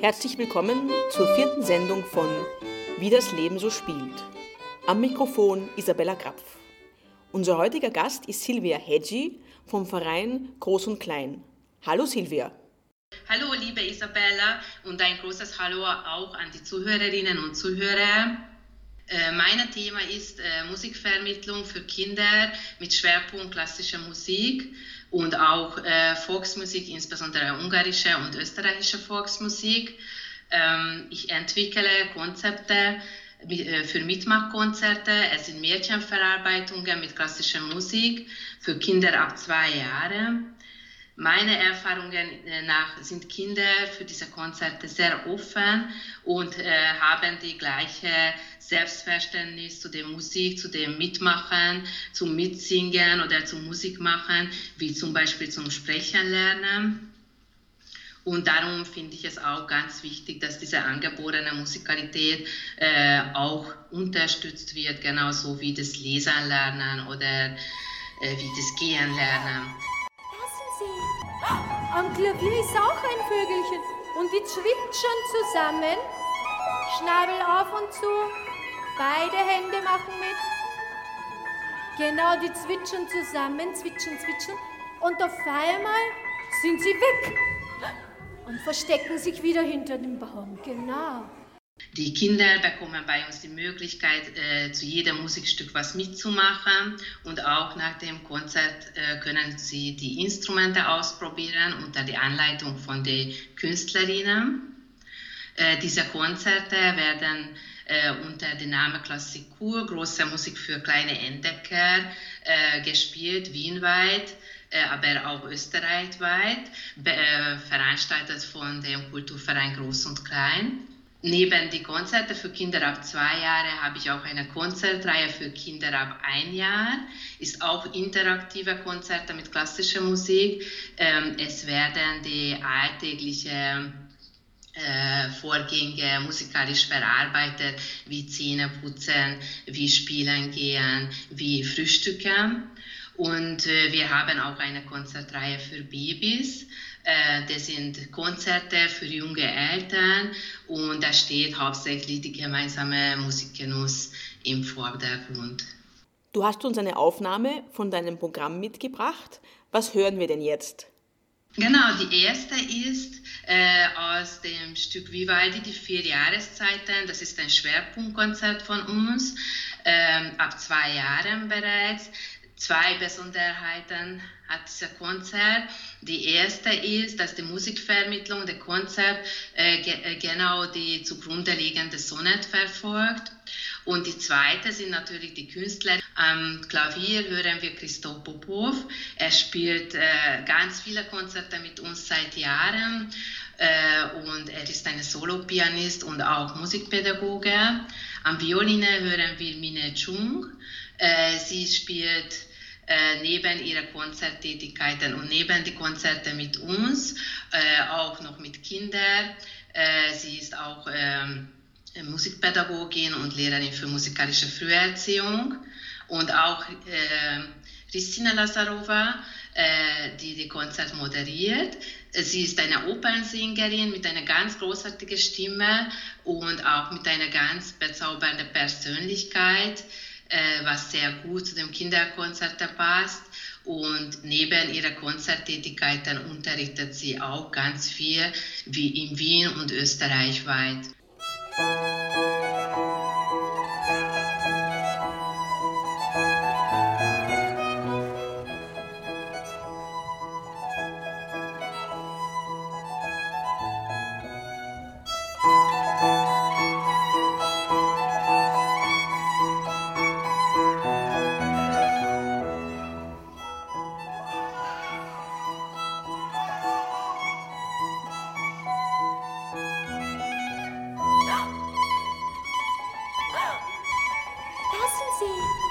Herzlich willkommen zur vierten Sendung von Wie das Leben so spielt. Am Mikrofon Isabella Krapf. Unser heutiger Gast ist Silvia Hedgi vom Verein Groß und Klein. Hallo Silvia. Hallo liebe Isabella und ein großes Hallo auch an die Zuhörerinnen und Zuhörer. Äh, mein Thema ist äh, Musikvermittlung für Kinder mit Schwerpunkt klassischer Musik und auch äh, Volksmusik, insbesondere ungarische und österreichische Volksmusik. Ähm, ich entwickle Konzepte äh, für Mitmachkonzerte. Es sind Mädchenverarbeitungen mit klassischer Musik für Kinder ab zwei Jahren. Meine Erfahrungen äh, nach sind Kinder für diese Konzerte sehr offen und äh, haben die gleiche Selbstverständnis zu der Musik, zu dem Mitmachen, zum Mitsingen oder zum Musikmachen, wie zum Beispiel zum Sprechen lernen. Und darum finde ich es auch ganz wichtig, dass diese angeborene Musikalität äh, auch unterstützt wird, genauso wie das Lesen lernen oder äh, wie das Gehen lernen. Am Klavier ist auch ein Vögelchen und die zwitschern zusammen. Schnabel auf und zu, beide Hände machen mit. Genau, die zwitschern zusammen, zwitschern, zwitschern und auf einmal sind sie weg und verstecken sich wieder hinter dem Baum. Genau. Die Kinder bekommen bei uns die Möglichkeit, äh, zu jedem Musikstück was mitzumachen und auch nach dem Konzert äh, können sie die Instrumente ausprobieren unter der Anleitung von den Künstlerinnen. Äh, diese Konzerte werden äh, unter dem Namen Klassikur, große Musik für kleine Entdecker, äh, gespielt, wienweit äh, aber auch österreichweit, veranstaltet von dem Kulturverein Groß und Klein. Neben die Konzerte für Kinder ab zwei Jahre habe ich auch eine Konzertreihe für Kinder ab ein Jahr. Ist auch interaktive Konzerte mit klassischer Musik. Ähm, es werden die alltäglichen äh, Vorgänge musikalisch verarbeitet, wie Zähneputzen, wie Spielen gehen, wie Frühstücken. Und äh, wir haben auch eine Konzertreihe für Babys. Äh, das sind Konzerte für junge Eltern und da steht hauptsächlich die gemeinsame Musikgenuss im Vordergrund. Du hast uns eine Aufnahme von deinem Programm mitgebracht. Was hören wir denn jetzt? Genau, die erste ist äh, aus dem Stück Vivaldi, die vier Jahreszeiten. Das ist ein Schwerpunktkonzert von uns, äh, ab zwei Jahren bereits. Zwei Besonderheiten hat dieser Konzert. Die erste ist, dass die Musikvermittlung der Konzert äh, äh, genau die zugrunde liegende Sonett verfolgt. Und die zweite sind natürlich die Künstler. Am Klavier hören wir Christoph Popov. Er spielt äh, ganz viele Konzerte mit uns seit Jahren äh, und er ist ein Solopianist und auch Musikpädagoge. Am Violine hören wir Mine Chung. Äh, sie spielt äh, neben ihren Konzerttätigkeiten und neben die Konzerte mit uns äh, auch noch mit Kindern. Äh, sie ist auch ähm, Musikpädagogin und Lehrerin für musikalische Früherziehung und auch äh, Christina Lazarova, äh, die die Konzert moderiert. Sie ist eine Opernsängerin mit einer ganz großartigen Stimme und auch mit einer ganz bezaubernden Persönlichkeit, äh, was sehr gut zu dem Kinderkonzert passt. Und neben ihrer Konzerttätigkeiten unterrichtet sie auch ganz viel, wie in Wien und österreichweit. see.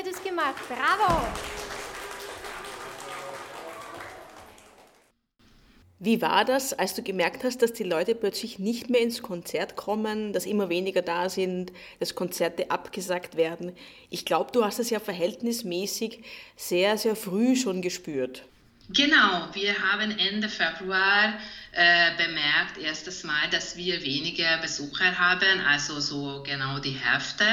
Ihr das gemacht. Bravo! Wie war das, als du gemerkt hast, dass die Leute plötzlich nicht mehr ins Konzert kommen, dass immer weniger da sind, dass Konzerte abgesagt werden? Ich glaube, du hast das ja verhältnismäßig sehr, sehr früh schon gespürt. Genau, wir haben Ende Februar äh, bemerkt, erstes Mal, dass wir weniger Besucher haben, also so genau die Hälfte.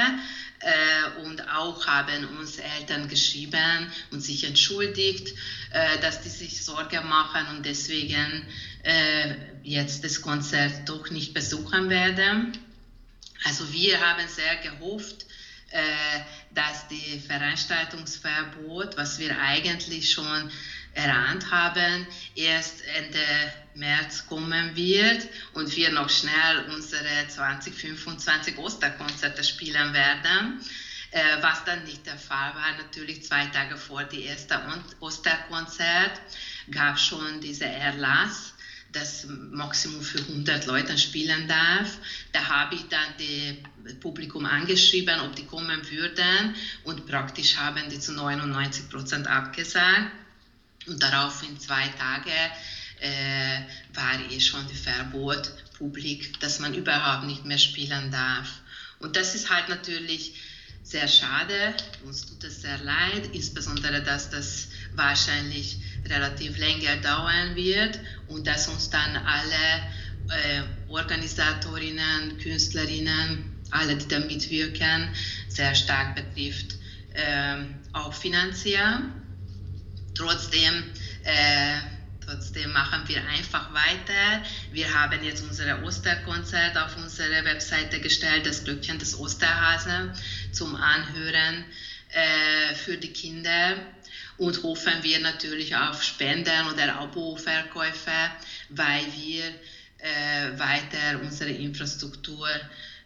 Äh, und auch haben uns Eltern geschrieben und sich entschuldigt, äh, dass die sich Sorge machen und deswegen äh, jetzt das Konzert doch nicht besuchen werden. Also wir haben sehr gehofft, dass die Veranstaltungsverbot, was wir eigentlich schon erahnt haben, erst Ende März kommen wird und wir noch schnell unsere 2025 Osterkonzerte spielen werden. Äh, was dann nicht der Fall war, natürlich zwei Tage vor dem ersten Osterkonzert gab schon dieser Erlass, dass Maximum für 100 Leute spielen darf. Da habe ich dann das Publikum angeschrieben, ob die kommen würden und praktisch haben die zu 99 Prozent abgesagt. Und darauf in zwei Tage äh, war eh schon die Verbot publik, dass man überhaupt nicht mehr spielen darf. Und das ist halt natürlich sehr schade. Uns tut es sehr leid, insbesondere, dass das wahrscheinlich relativ länger dauern wird und dass uns dann alle äh, Organisatorinnen, Künstlerinnen, alle, die da mitwirken, sehr stark betrifft, äh, auch finanziell. Trotzdem, äh, trotzdem machen wir einfach weiter. Wir haben jetzt unser Osterkonzert auf unsere Webseite gestellt, das Glöckchen des Osterhasen zum Anhören äh, für die Kinder und hoffen wir natürlich auf Spenden oder Abo-Verkäufe, weil wir äh, weiter unsere Infrastruktur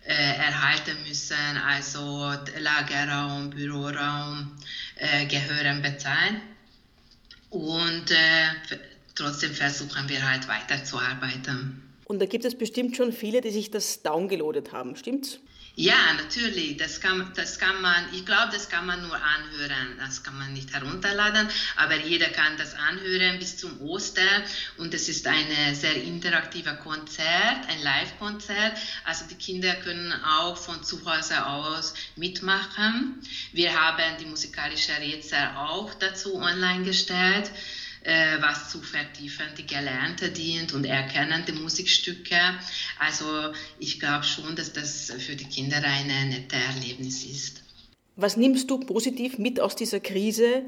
äh, erhalten müssen, also Lagerraum, Büroraum äh, gehören bezahlt. Und äh, trotzdem versuchen wir halt weiterzuarbeiten. Und da gibt es bestimmt schon viele, die sich das downgeloadet haben, stimmt's? Ja, natürlich. Das kann, das kann man, ich glaube, das kann man nur anhören. Das kann man nicht herunterladen, aber jeder kann das anhören bis zum Ostern. Und es ist ein sehr interaktiver Konzert, ein Live-Konzert. Also die Kinder können auch von zu Hause aus mitmachen. Wir haben die musikalische Rätsel auch dazu online gestellt äh, was zu vertiefen, die Gelernte dient und erkennen die Musikstücke. Also ich glaube schon, dass das für die Kinder ein nettes Erlebnis ist. Was nimmst du positiv mit aus dieser Krise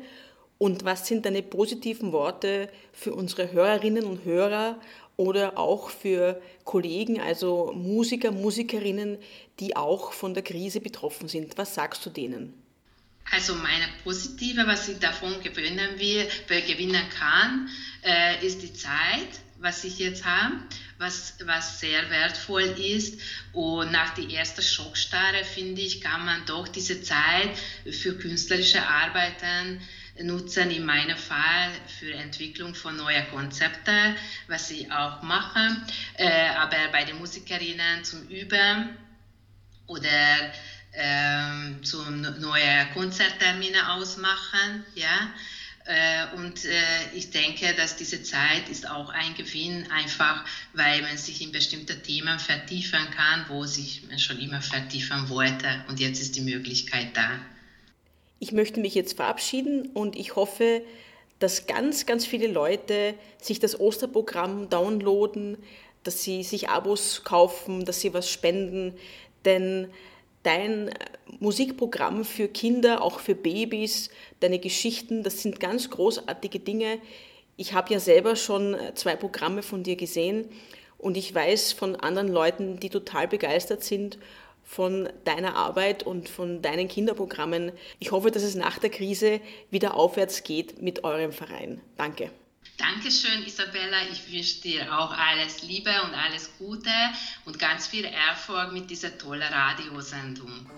und was sind deine positiven Worte für unsere Hörerinnen und Hörer oder auch für Kollegen, also Musiker, Musikerinnen, die auch von der Krise betroffen sind? Was sagst du denen? Also meine positive, was ich davon gewinnen, will, gewinnen kann, äh, ist die Zeit, was ich jetzt habe, was, was sehr wertvoll ist. Und nach der ersten Schockstarre, finde ich, kann man doch diese Zeit für künstlerische Arbeiten nutzen, in meinem Fall für Entwicklung von neuen Konzepten, was ich auch mache, äh, aber bei den Musikerinnen zum Üben oder ähm, zum neue Konzerttermine ausmachen, ja. Äh, und äh, ich denke, dass diese Zeit ist auch ein Gewinn, einfach weil man sich in bestimmte Themen vertiefen kann, wo sich man schon immer vertiefen wollte. Und jetzt ist die Möglichkeit da. Ich möchte mich jetzt verabschieden und ich hoffe, dass ganz, ganz viele Leute sich das Osterprogramm downloaden, dass sie sich Abos kaufen, dass sie was spenden, denn dein Musikprogramm für Kinder, auch für Babys, deine Geschichten, das sind ganz großartige Dinge. Ich habe ja selber schon zwei Programme von dir gesehen und ich weiß von anderen Leuten, die total begeistert sind von deiner Arbeit und von deinen Kinderprogrammen. Ich hoffe, dass es nach der Krise wieder aufwärts geht mit eurem Verein. Danke. Dankeschön, Isabella. Ich wünsche dir auch alles Liebe und alles Gute und ganz viel Erfolg mit dieser tollen Radiosendung.